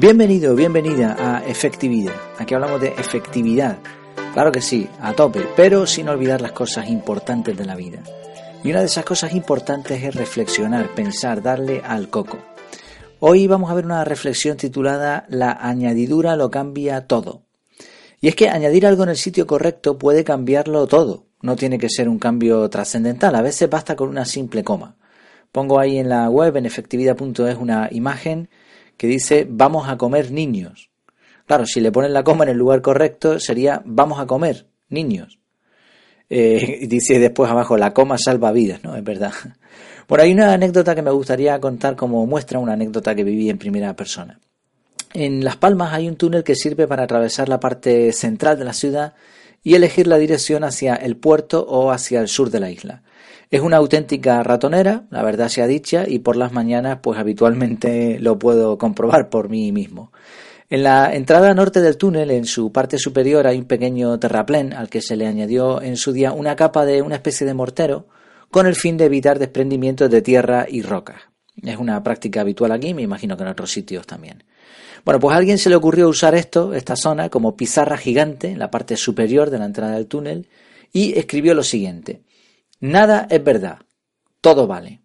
Bienvenido, bienvenida a Efectividad. Aquí hablamos de efectividad. Claro que sí, a tope, pero sin olvidar las cosas importantes de la vida. Y una de esas cosas importantes es reflexionar, pensar, darle al coco. Hoy vamos a ver una reflexión titulada La añadidura lo cambia todo. Y es que añadir algo en el sitio correcto puede cambiarlo todo. No tiene que ser un cambio trascendental, a veces basta con una simple coma. Pongo ahí en la web, en efectividad.es, una imagen que dice vamos a comer niños. Claro, si le ponen la coma en el lugar correcto sería vamos a comer niños. Eh, dice después abajo la coma salva vidas, ¿no? Es verdad. Bueno, hay una anécdota que me gustaría contar como muestra una anécdota que viví en primera persona. En Las Palmas hay un túnel que sirve para atravesar la parte central de la ciudad y elegir la dirección hacia el puerto o hacia el sur de la isla. Es una auténtica ratonera, la verdad sea dicha, y por las mañanas pues habitualmente lo puedo comprobar por mí mismo. En la entrada norte del túnel, en su parte superior, hay un pequeño terraplén al que se le añadió en su día una capa de una especie de mortero con el fin de evitar desprendimientos de tierra y rocas. Es una práctica habitual aquí, me imagino que en otros sitios también. Bueno, pues a alguien se le ocurrió usar esto, esta zona, como pizarra gigante en la parte superior de la entrada del túnel y escribió lo siguiente. Nada es verdad, todo vale.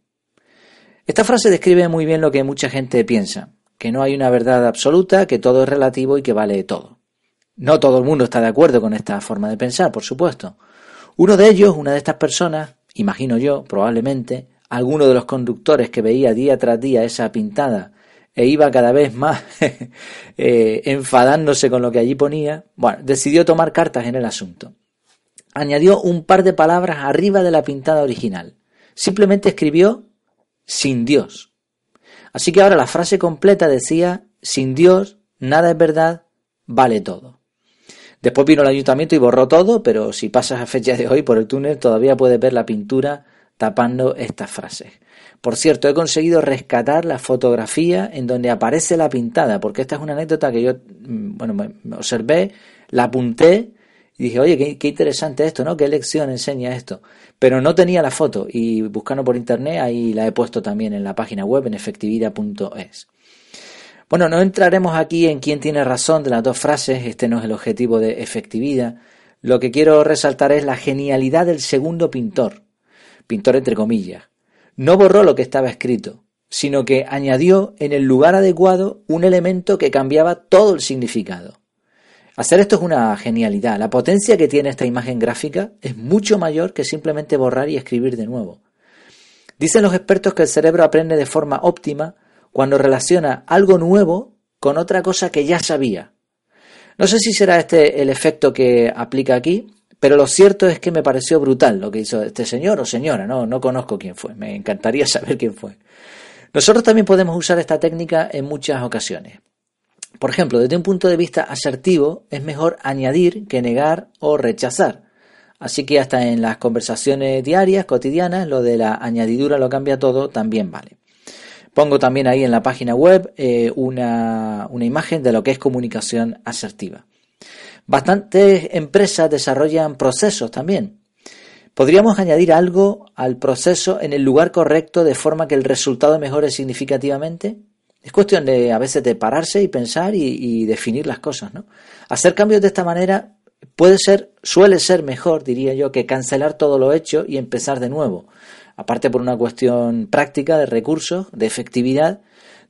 Esta frase describe muy bien lo que mucha gente piensa, que no hay una verdad absoluta, que todo es relativo y que vale todo. No todo el mundo está de acuerdo con esta forma de pensar, por supuesto. Uno de ellos, una de estas personas, imagino yo, probablemente, alguno de los conductores que veía día tras día esa pintada e iba cada vez más eh, enfadándose con lo que allí ponía, bueno, decidió tomar cartas en el asunto añadió un par de palabras arriba de la pintada original. Simplemente escribió sin Dios. Así que ahora la frase completa decía sin Dios nada es verdad, vale todo. Después vino el ayuntamiento y borró todo, pero si pasas a fecha de hoy por el túnel todavía puedes ver la pintura tapando estas frases. Por cierto, he conseguido rescatar la fotografía en donde aparece la pintada, porque esta es una anécdota que yo, mm, bueno, me observé, la apunté y dije, oye, qué, interesante esto, ¿no? ¿Qué lección enseña esto? Pero no tenía la foto y buscando por internet ahí la he puesto también en la página web en efectividad.es. Bueno, no entraremos aquí en quién tiene razón de las dos frases, este no es el objetivo de efectividad. Lo que quiero resaltar es la genialidad del segundo pintor, pintor entre comillas. No borró lo que estaba escrito, sino que añadió en el lugar adecuado un elemento que cambiaba todo el significado. Hacer esto es una genialidad. La potencia que tiene esta imagen gráfica es mucho mayor que simplemente borrar y escribir de nuevo. Dicen los expertos que el cerebro aprende de forma óptima cuando relaciona algo nuevo con otra cosa que ya sabía. No sé si será este el efecto que aplica aquí, pero lo cierto es que me pareció brutal lo que hizo este señor o señora, no, no conozco quién fue, me encantaría saber quién fue. Nosotros también podemos usar esta técnica en muchas ocasiones. Por ejemplo, desde un punto de vista asertivo, es mejor añadir que negar o rechazar. Así que hasta en las conversaciones diarias, cotidianas, lo de la añadidura lo cambia todo también vale. Pongo también ahí en la página web eh, una, una imagen de lo que es comunicación asertiva. Bastantes empresas desarrollan procesos también. Podríamos añadir algo al proceso en el lugar correcto de forma que el resultado mejore significativamente. Es cuestión de a veces de pararse y pensar y, definir las cosas, ¿no? Hacer cambios de esta manera puede ser, suele ser mejor, diría yo, que cancelar todo lo hecho y empezar de nuevo. Aparte por una cuestión práctica de recursos, de efectividad,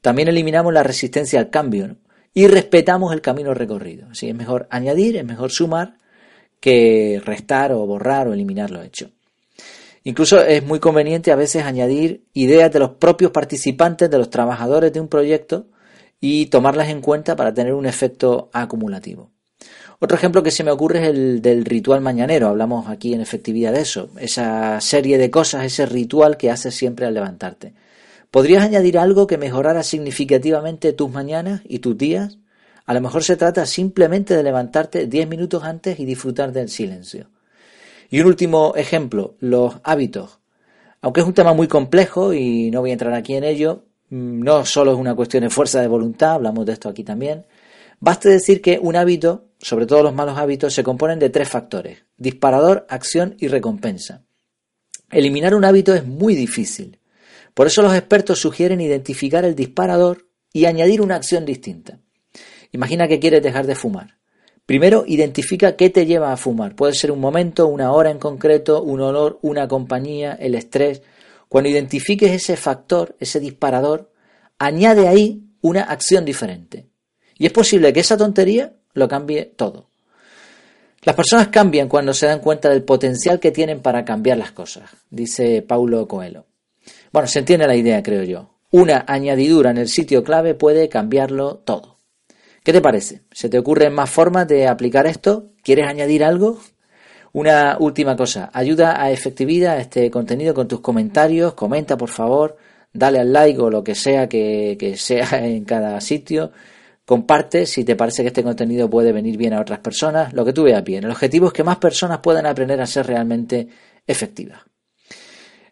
también eliminamos la resistencia al cambio y respetamos el camino recorrido. Así es mejor añadir, es mejor sumar que restar o borrar o eliminar lo hecho. Incluso es muy conveniente a veces añadir ideas de los propios participantes, de los trabajadores de un proyecto y tomarlas en cuenta para tener un efecto acumulativo. Otro ejemplo que se me ocurre es el del ritual mañanero. Hablamos aquí en efectividad de eso. Esa serie de cosas, ese ritual que haces siempre al levantarte. ¿Podrías añadir algo que mejorara significativamente tus mañanas y tus días? A lo mejor se trata simplemente de levantarte 10 minutos antes y disfrutar del silencio. Y un último ejemplo, los hábitos. Aunque es un tema muy complejo y no voy a entrar aquí en ello, mm, no solo es una cuestión de fuerza de voluntad, hablamos de esto aquí también. Basta decir que un hábito, sobre todo los malos hábitos, se componen de tres factores, disparador, acción y recompensa. Eliminar un hábito es muy difícil. Por eso los expertos sugieren identificar el disparador y añadir una acción distinta. Imagina que quieres dejar de fumar. Primero, identifica qué te lleva a fumar. Puede ser un momento, una hora en concreto, un olor, una compañía, el estrés. Cuando identifiques ese factor, ese disparador, añade ahí una acción diferente. Y es posible que esa tontería lo cambie todo. Las personas cambian cuando se dan cuenta del potencial que tienen para cambiar las cosas, dice Paulo Coelho. Bueno, se entiende la idea, creo yo. Una añadidura en el sitio clave puede cambiarlo todo. ¿Qué te parece? ¿Se te ocurren más formas de aplicar esto? ¿Quieres añadir algo? Una última cosa, ayuda a efectividad este contenido con tus comentarios, comenta por favor, dale al like o lo que sea que, que sea en cada sitio Comparte si te parece que este contenido puede venir bien a otras personas, lo que tú veas bien. El objetivo es que más personas puedan aprender a ser realmente efectivas.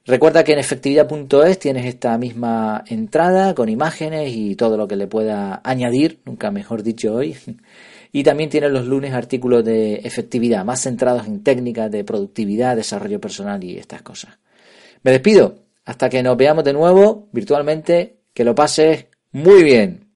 Recuerda que en efectividad.es tienes esta misma entrada con imágenes y todo lo que le pueda añadir, nunca mejor dicho hoy. Y también tienes los lunes artículos de efectividad, más centrados en técnicas de productividad, desarrollo personal y estas cosas. Me despido. Hasta que nos veamos de nuevo virtualmente. Que lo pases muy bien.